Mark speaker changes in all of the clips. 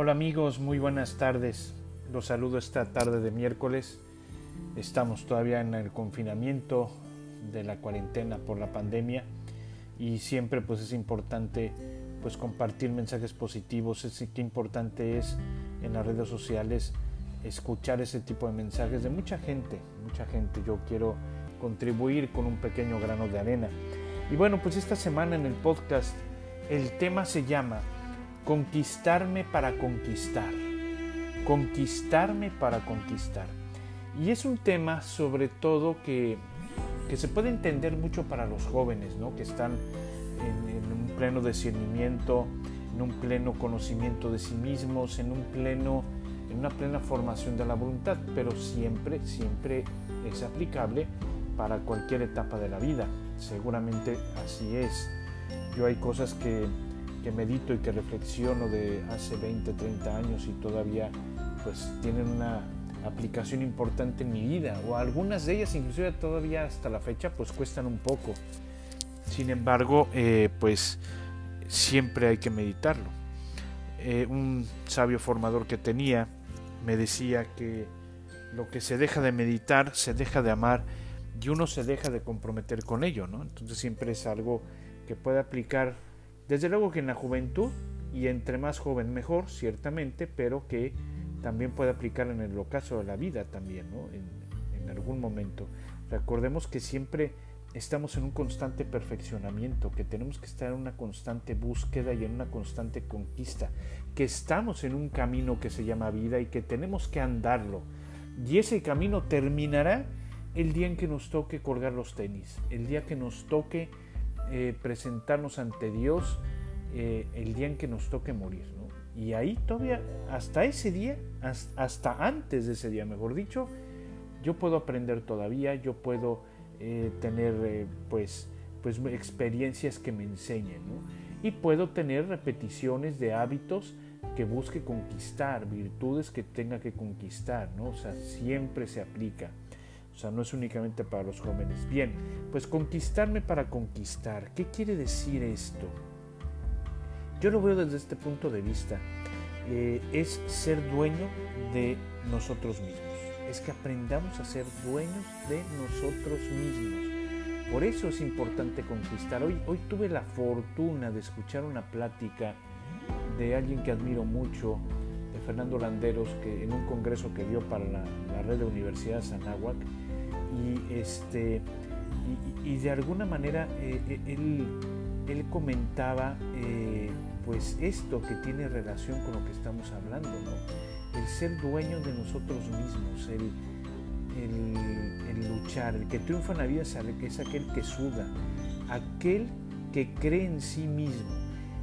Speaker 1: Hola amigos, muy buenas tardes. Los saludo esta tarde de miércoles. Estamos todavía en el confinamiento de la cuarentena por la pandemia y siempre pues es importante pues compartir mensajes positivos. Es que importante es en las redes sociales escuchar ese tipo de mensajes de mucha gente, mucha gente. Yo quiero contribuir con un pequeño grano de arena. Y bueno, pues esta semana en el podcast el tema se llama Conquistarme para conquistar. Conquistarme para conquistar. Y es un tema sobre todo que, que se puede entender mucho para los jóvenes, ¿no? que están en, un pleno discernimiento, en un pleno conocimiento de sí mismos, en un pleno en una plena formación de la voluntad, pero siempre, siempre es aplicable para cualquier etapa de la vida. Seguramente así es. Yo hay cosas que, que medito y que reflexiono de hace 20, 30 años y todavía pues tienen una aplicación importante en mi vida o algunas de ellas inclusive todavía hasta la fecha pues cuestan un poco. Sin embargo, eh, pues siempre hay que meditarlo. Eh, un sabio formador que tenía me decía que lo que se deja de meditar se deja de amar y uno se deja de comprometer con ello, ¿no? Entonces siempre es algo que puede aplicar, desde luego que en la juventud y entre más joven mejor, ciertamente, pero que también puede aplicar en el ocaso de la vida también, ¿no? En, en algún momento. Recordemos que siempre estamos en un constante perfeccionamiento, que tenemos que estar en una constante búsqueda y en una constante conquista, que estamos en un camino que se llama vida y que tenemos que andarlo. Y ese camino terminará el día en que nos toque colgar los tenis, el día que nos toque eh, presentarnos ante Dios, eh, el día en que nos toque morir. ¿no? Y ahí todavía, hasta ese día, hasta antes de ese día, mejor dicho, yo puedo aprender todavía, yo puedo eh, tener pues, pues experiencias que me enseñen. ¿no? Y puedo tener repeticiones de hábitos que busque conquistar, virtudes que tenga que conquistar, ¿no? O sea, siempre se aplica. O sea, no es únicamente para los jóvenes. Bien, pues conquistarme para conquistar. ¿Qué quiere decir esto? Yo lo veo desde este punto de vista. Eh, es ser dueño de nosotros mismos es que aprendamos a ser dueños de nosotros mismos. Por eso es importante conquistar. Hoy, hoy tuve la fortuna de escuchar una plática de alguien que admiro mucho, Fernando Landeros, que en un congreso que dio para la, red de universidades Anáhuac, y, este, y, de alguna manera eh, eh, él, él, comentaba eh, pues esto que tiene relación con lo que estamos hablando, el ser dueño de nosotros mismos, el, luchar, el que triunfa en la vida es aquel que suda, aquel que cree en sí mismo.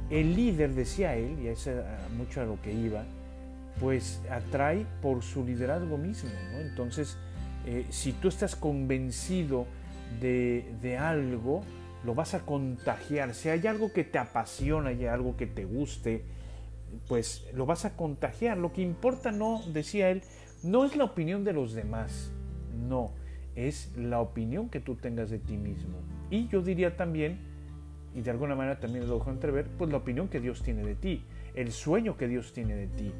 Speaker 1: El líder, decía él, y es mucho a lo que iba, pues atrae por su liderazgo mismo. Entonces, eh, si tú estás convencido de, de, algo, lo vas a contagiar. Si hay algo que te apasiona, hay algo que te guste, pues lo vas a contagiar. Lo que importa, no, decía él, no es la opinión de los demás, no, es la opinión que tú tengas de ti mismo. Y yo diría también, y de alguna manera también lo dejo entrever, pues la opinión que Dios tiene de ti, el sueño que Dios tiene de ti.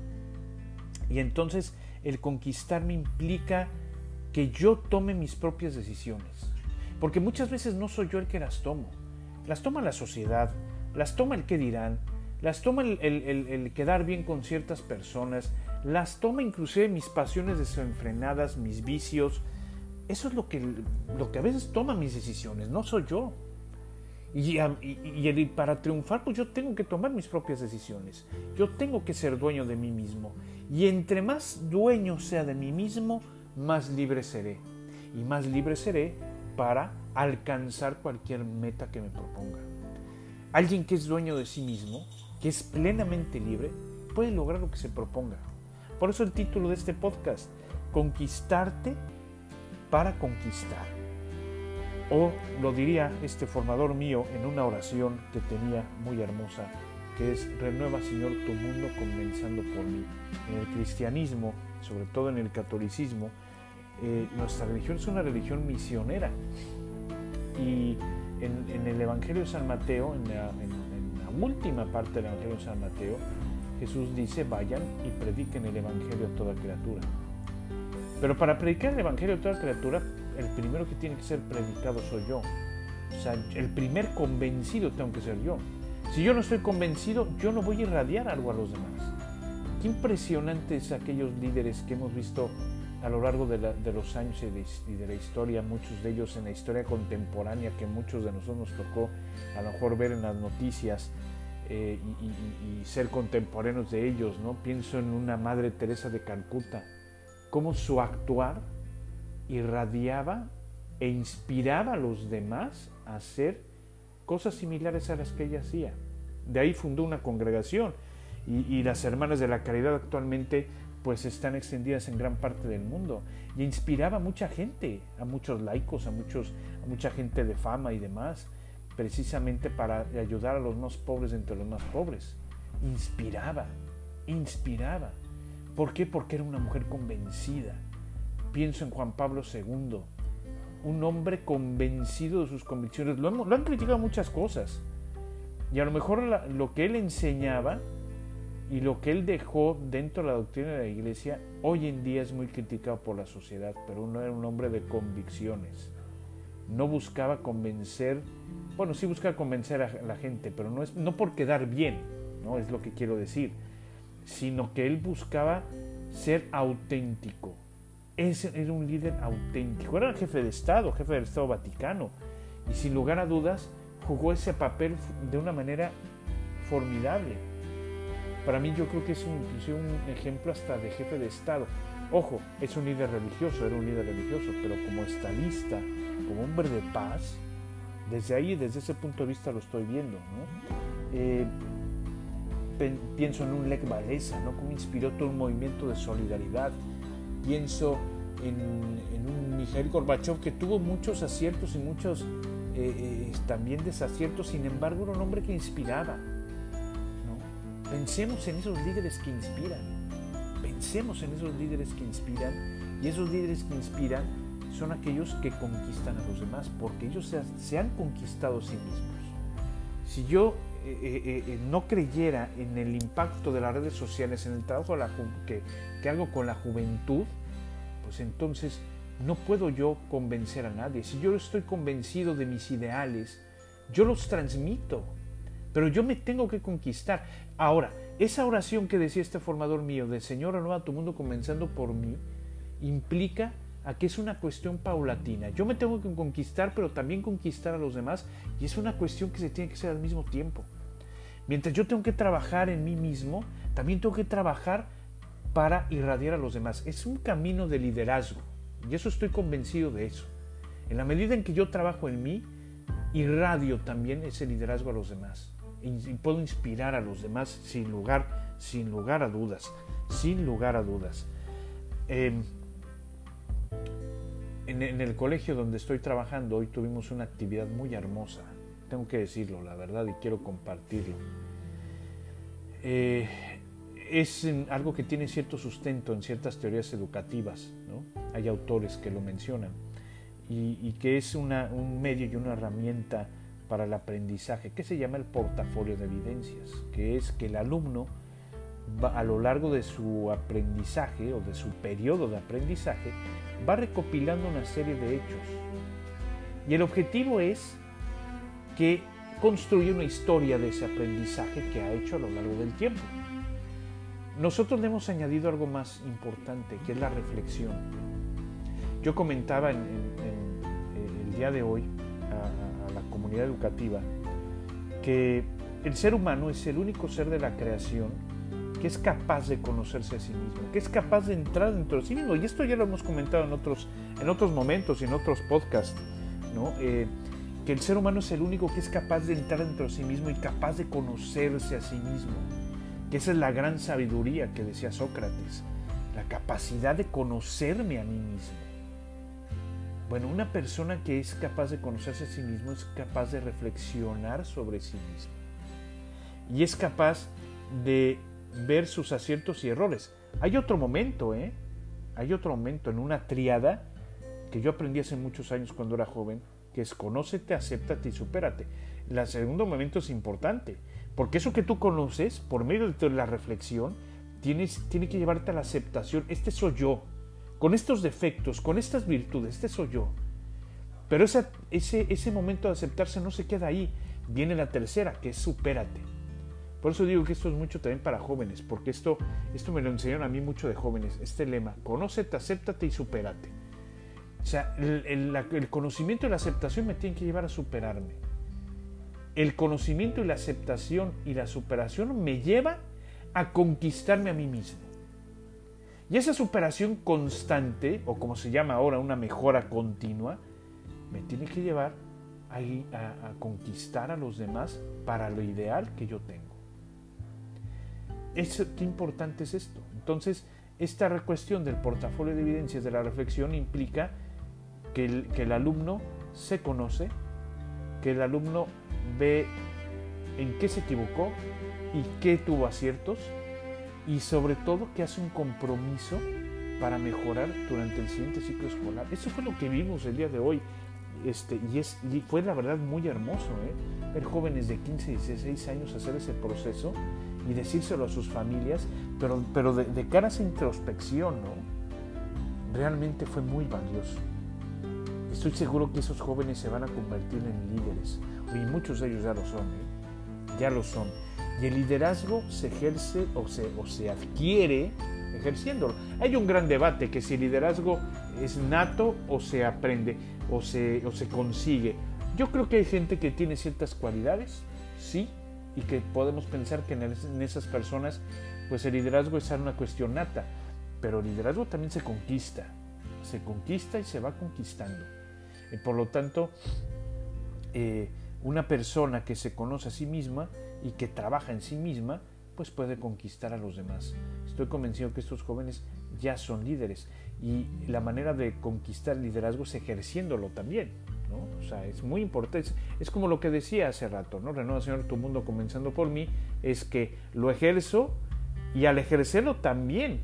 Speaker 1: Y entonces el conquistarme implica que yo tome mis propias decisiones. Porque muchas veces no soy yo el que las tomo. Las toma la sociedad, las toma el que dirán, las toma el, quedar bien con ciertas personas, las toma inclusive mis pasiones desenfrenadas, mis vicios. Eso es lo que, lo que a veces toma mis decisiones, no soy yo. Y, para triunfar, pues yo tengo que tomar mis propias decisiones. Yo tengo que ser dueño de mí mismo. Y entre más dueño sea de mí mismo, más libre seré. Y más libre seré para alcanzar cualquier meta que me proponga. Alguien que es dueño de sí mismo que es plenamente libre, puede lograr lo que se proponga. Por eso el título de este podcast, Conquistarte para conquistar. O lo diría este formador mío en una oración que tenía muy hermosa, que es, renueva Señor tu mundo comenzando por mí. En el cristianismo, sobre todo en el catolicismo, eh, nuestra religión es una religión misionera. Y en, el Evangelio de San Mateo, en la, en última parte del Evangelio de San Mateo, Jesús dice, vayan y prediquen el Evangelio a toda criatura. Pero para predicar el Evangelio a toda criatura, el primero que tiene que ser predicado soy yo. O sea, el primer convencido tengo que ser yo. Si yo no estoy convencido, yo no voy a irradiar algo a los demás. Qué impresionantes aquellos líderes que hemos visto a lo largo de, los años y de, la historia, muchos de ellos en la historia contemporánea que muchos de nosotros nos tocó a lo mejor ver en las noticias eh, y, ser contemporáneos de ellos, ¿no? Pienso en una Madre Teresa de Calcuta, cómo su actuar irradiaba e inspiraba a los demás a hacer cosas similares a las que ella hacía. De ahí fundó una congregación y, las hermanas de la caridad actualmente pues están extendidas en gran parte del mundo y inspiraba a mucha gente, a muchos laicos, a, muchos, a mucha gente de fama y demás, precisamente para ayudar a los más pobres entre los más pobres. Inspiraba, inspiraba. ¿Por qué? Porque era una mujer convencida. Pienso en Juan Pablo II, un hombre convencido de sus convicciones. Lo, han criticado muchas cosas. Y a lo mejor lo que él enseñaba y lo que él dejó dentro de la doctrina de la iglesia hoy en día es muy criticado por la sociedad, pero uno era un hombre de convicciones. No buscaba convencer, bueno, sí buscaba convencer a la gente, pero no, es, no por quedar bien, no es lo que quiero decir, sino que él buscaba ser auténtico, ese era un líder auténtico, era el jefe de Estado, jefe del Estado Vaticano, y sin lugar a dudas jugó ese papel de una manera formidable. Para mí yo creo que es un, un ejemplo hasta de jefe de Estado. Ojo, es un líder religioso, era un líder religioso, pero como estadista, como hombre de paz, desde ahí, desde ese punto de vista lo estoy viendo. Eh, pienso en un Lech Walesa, ¿no? como inspiró todo un movimiento de solidaridad, pienso en, un Mikhail Gorbachev que tuvo muchos aciertos y muchos eh, eh, también desaciertos, sin embargo era un hombre que inspiraba. Pensemos en esos líderes que inspiran, pensemos en esos líderes que inspiran y esos líderes que inspiran son aquellos que conquistan a los demás porque ellos se, han conquistado a sí mismos. Si yo eh, no creyera en el impacto de las redes sociales, en el trabajo que, que hago con la juventud, pues entonces no puedo yo convencer a nadie. Si yo estoy convencido de mis ideales, yo los transmito, pero yo me tengo que conquistar. Ahora, esa oración que decía este formador mío de Señor, renueva tu mundo comenzando por mí, implica a que es una cuestión paulatina. Yo me tengo que conquistar, pero también conquistar a los demás, y es una cuestión que se tiene que hacer al mismo tiempo. Mientras yo tengo que trabajar en mí mismo, también tengo que trabajar para irradiar a los demás. Es un camino de liderazgo y eso estoy convencido de eso. En la medida en que yo trabajo en mí, irradio también ese liderazgo a los demás y, puedo inspirar a los demás sin lugar, sin lugar a dudas, sin lugar a dudas. Em, en, el colegio donde estoy trabajando hoy tuvimos una actividad muy hermosa, tengo que decirlo, la verdad, y quiero compartirlo. Eh, es algo que tiene cierto sustento en ciertas teorías educativas, hay autores que lo mencionan, y, que es un medio y una herramienta para el aprendizaje, que se llama el portafolio de evidencias, que es que el alumno a lo largo de su aprendizaje o de su periodo de aprendizaje va recopilando una serie de hechos. Y el objetivo es que construya una historia de ese aprendizaje que ha hecho a lo largo del tiempo. Nosotros le hemos añadido algo más importante, que es la reflexión. Yo comentaba en, el día de hoy a, la comunidad educativa que el ser humano es el único ser de la creación que es capaz de conocerse a sí mismo, que es capaz de entrar dentro de sí mismo. Y esto ya lo hemos comentado en otros, en otros momentos y en otros podcasts, ¿no? Eh, que el ser humano es el único que es capaz de entrar dentro de sí mismo y capaz de conocerse a sí mismo que esa es la gran sabiduría que decía Sócrates, la capacidad de conocerme a mí mismo. Bueno, una persona que es capaz de conocerse a sí mismo es capaz de reflexionar sobre sí mismo. Y es capaz de ver sus aciertos y errores. Hay otro momento, ¿eh? Hay otro momento en una triada que yo aprendí hace muchos años cuando era joven, que es conócete, acéptate y supérate. El segundo momento es importante, porque eso que tú conoces, por medio de la reflexión, tienes, tiene que llevarte a la aceptación. Este soy yo, con estos defectos, con estas virtudes, este soy yo. Pero ese, ese momento de aceptarse no se queda ahí. Viene la tercera, que es supérate. Por eso digo que esto es mucho también para jóvenes, porque esto, esto me lo enseñaron a mí mucho de jóvenes, este lema, conócete, acéptate y supérate. O sea, el, el conocimiento y la aceptación me tienen que llevar a superarme. El conocimiento y la aceptación y la superación me lleva a conquistarme a mí mismo. Y esa superación constante, o como se llama ahora una mejora continua, me tiene que llevar a, a, conquistar a los demás para lo ideal que yo tengo. qué importante es esto. Entonces, esta cuestión del portafolio de evidencias de la reflexión implica que el, alumno se conoce, que el alumno ve en qué se equivocó y qué tuvo aciertos, y sobre todo que hace un compromiso para mejorar durante el siguiente ciclo escolar. Eso fue lo que vimos el día de hoy. Este, y, es, y fue la verdad muy hermoso ¿eh? ver jóvenes de 15 y 16 años hacer ese proceso y decírselo a sus familias, pero, pero de, de cara a esa introspección, ¿no? realmente fue muy valioso. Estoy seguro que esos jóvenes se van a convertir en líderes, y muchos de ellos ya lo son, ¿eh? ya lo son. Y el liderazgo se ejerce o se, o se adquiere ejerciéndolo. Hay un gran debate que si el liderazgo es nato o se aprende o se, o se consigue. Yo creo que hay gente que tiene ciertas cualidades, sí, y que podemos pensar que en, esas personas pues el liderazgo es una cuestión nata, pero el liderazgo también se conquista, se conquista y se va conquistando. Y por lo tanto, eh, una persona que se conoce a sí misma y que trabaja en sí misma, pues puede conquistar a los demás. Estoy convencido que estos jóvenes ya son líderes y la manera de conquistar liderazgo es ejerciéndolo también. ¿no? O sea, es muy importante. Es, como lo que decía hace rato, ¿no? Renueva Señor tu mundo comenzando por mí, es que lo ejerzo y al ejercerlo también,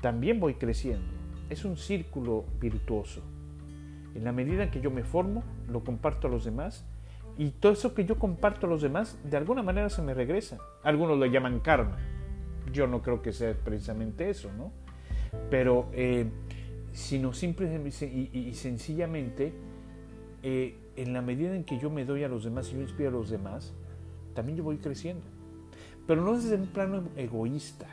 Speaker 1: también voy creciendo. Es un círculo virtuoso. En la medida en que yo me formo, lo comparto a los demás y todo eso que yo comparto a los demás, de alguna manera se me regresa. Algunos lo llaman karma. Yo no creo que sea precisamente eso, ¿no? Pero, eh, sino simple y, sencillamente, eh, en la medida en que yo me doy a los demás y yo inspiro a los demás, también yo voy creciendo. Pero no desde un plano egoísta,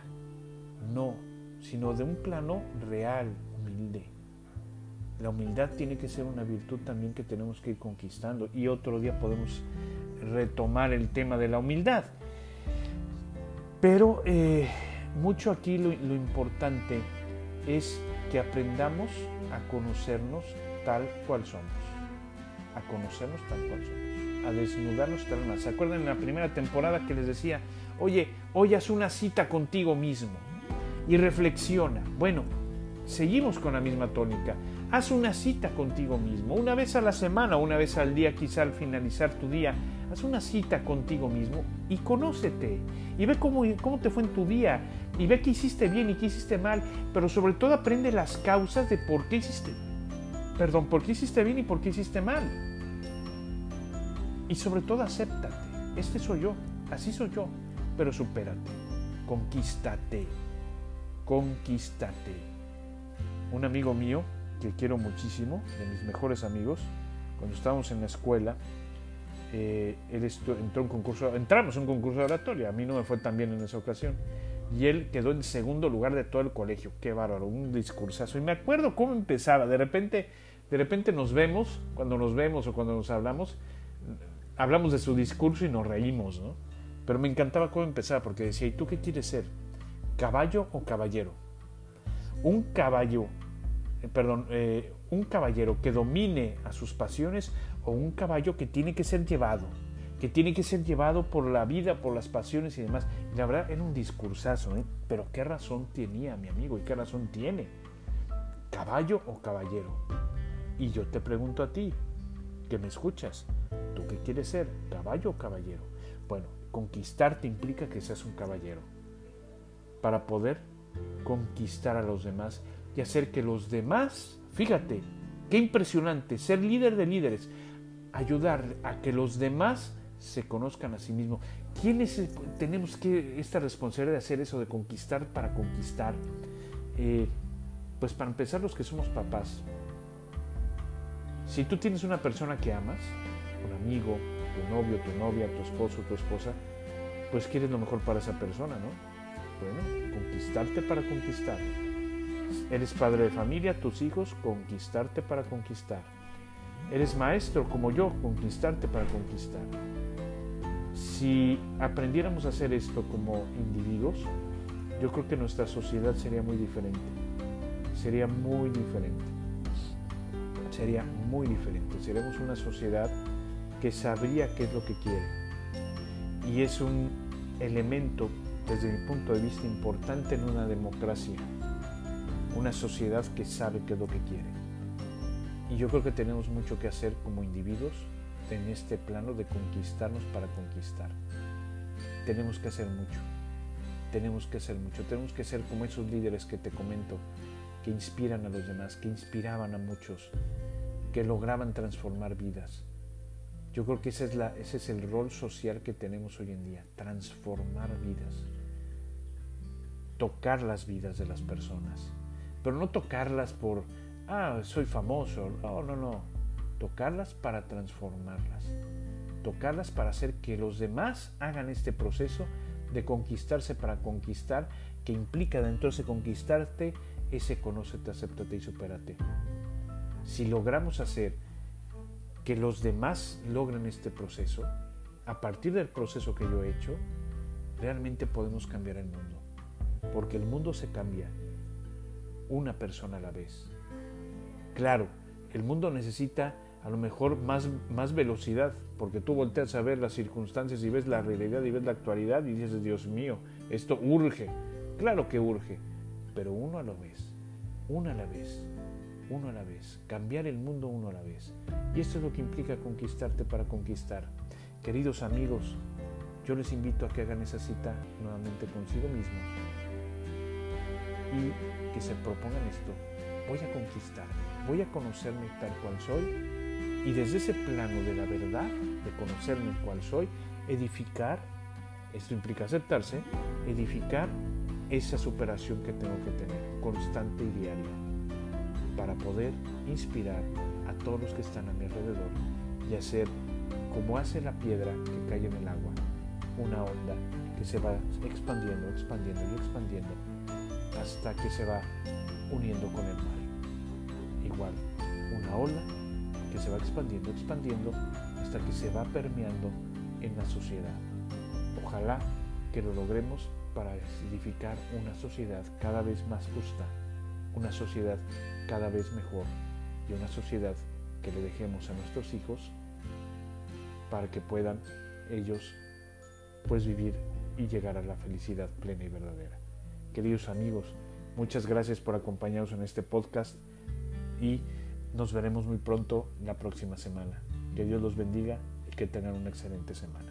Speaker 1: no, sino de un plano real, humilde. La humildad tiene que ser una virtud también que tenemos que ir conquistando y otro día podemos retomar el tema de la humildad. Pero eh, mucho aquí lo, importante es que aprendamos a conocernos tal cual somos. A conocernos tal cual somos. A desnudarnos tal cual. ¿Se acuerdan en la primera temporada que les decía, oye, hoy haz una cita contigo mismo y reflexiona? Bueno, seguimos con la misma tónica. Haz una cita contigo mismo, una vez a la semana, una vez al día, quizá al finalizar tu día. Haz una cita contigo mismo y conócete. Y ve cómo, cómo te fue en tu día. Y ve qué hiciste bien y qué hiciste mal. Pero sobre todo aprende las causas de por qué hiciste. Perdón, por qué hiciste bien y por qué hiciste mal. Y sobre todo acéptate. Este soy yo. Así soy yo. Pero supérate. Conquístate. Conquístate. Un amigo mío que quiero muchísimo, de mis mejores amigos, cuando estábamos en la escuela, eh, él entró en concurso, entramos en un concurso de oratoria, a mí no me fue tan bien en esa ocasión, y él quedó en segundo lugar de todo el colegio, qué bárbaro, un discursazo, y me acuerdo cómo empezaba, de repente, de repente nos vemos, cuando nos vemos o cuando nos hablamos, hablamos de su discurso y nos reímos, ¿no? Pero me encantaba cómo empezaba, porque decía, ¿y tú qué quieres ser? ¿Caballo o caballero? Un caballo perdón, eh, un caballero que domine a sus pasiones o un caballo que tiene que ser llevado, que tiene que ser llevado por la vida, por las pasiones y demás. Y la verdad un discursazo, ¿eh? pero qué razón tenía mi amigo y qué razón tiene. ¿Caballo o caballero? Y yo te pregunto a ti, que me escuchas, ¿tú qué quieres ser? ¿Caballo o caballero? Bueno, conquistarte implica que seas un caballero para poder conquistar a los demás y hacer que los demás, fíjate, qué impresionante, ser líder de líderes, ayudar a que los demás se conozcan a sí mismos. ¿Quiénes tenemos que esta responsabilidad de hacer eso, de conquistar para conquistar? Eh, pues para empezar los que somos papás. Si tú tienes una persona que amas, un amigo, tu novio, tu novia, tu esposo, tu esposa, pues quieres lo mejor para esa persona, ¿no? Bueno, conquistarte para conquistar. Eres padre de familia, tus hijos, conquistarte para conquistar. Eres maestro como yo, conquistarte para conquistar. Si aprendiéramos a hacer esto como individuos, yo creo que nuestra sociedad sería muy diferente. Sería muy diferente. Sería muy diferente. Seríamos una sociedad que sabría qué es lo que quiere. Y es un elemento, desde mi punto de vista, importante en una democracia. Una sociedad que sabe qué es lo que quiere. Y yo creo que tenemos mucho que hacer como individuos en este plano de conquistarnos para conquistar. Tenemos que hacer mucho. Tenemos que hacer mucho. Tenemos que ser como esos líderes que te comento, que inspiran a los demás, que inspiraban a muchos, que lograban transformar vidas. Yo creo que ese es, ese es el rol social que tenemos hoy en día, transformar vidas, tocar las vidas de las personas, pero no tocarlas por, ah, soy famoso, no, no, no, tocarlas para transformarlas, tocarlas para hacer que los demás hagan este proceso de conquistarse para conquistar, que implica dentro de conquistarte ese conócete, acéptate y supérate. Si logramos hacer que los demás logren este proceso, a partir del proceso que yo he hecho, realmente podemos cambiar el mundo. Porque el mundo se cambia una persona a la vez. Claro, el mundo necesita a lo mejor más, más velocidad, porque tú volteas a ver las circunstancias y ves la realidad y ves la actualidad y dices, Dios mío, esto urge. Claro que urge, pero uno a la vez, una a la vez uno a la vez, cambiar el mundo uno a la vez. Y esto es lo que implica conquistarte para conquistar. Queridos amigos, yo les invito a que hagan esa cita nuevamente consigo mismos y que se propongan esto. Voy a conquistar, voy a conocerme tal cual soy y desde ese plano de la verdad, de conocerme cual soy, edificar, esto implica aceptarse, edificar esa superación que tengo que tener, constante y diaria para poder inspirar a todos los que están a mi alrededor y hacer como hace la piedra que cae en el agua, una onda que se va expandiendo, expandiendo y expandiendo hasta que se va uniendo con el mar. Igual, una ola que se va expandiendo, expandiendo hasta que se va permeando en la sociedad. Ojalá que lo logremos para edificar una sociedad cada vez más justa, una sociedad cada vez mejor y una sociedad que le dejemos a nuestros hijos para que puedan ellos pues vivir y llegar a la felicidad plena y verdadera. Queridos amigos, muchas gracias por acompañarnos en este podcast y nos veremos muy pronto la próxima semana. Que Dios los bendiga y que tengan una excelente semana.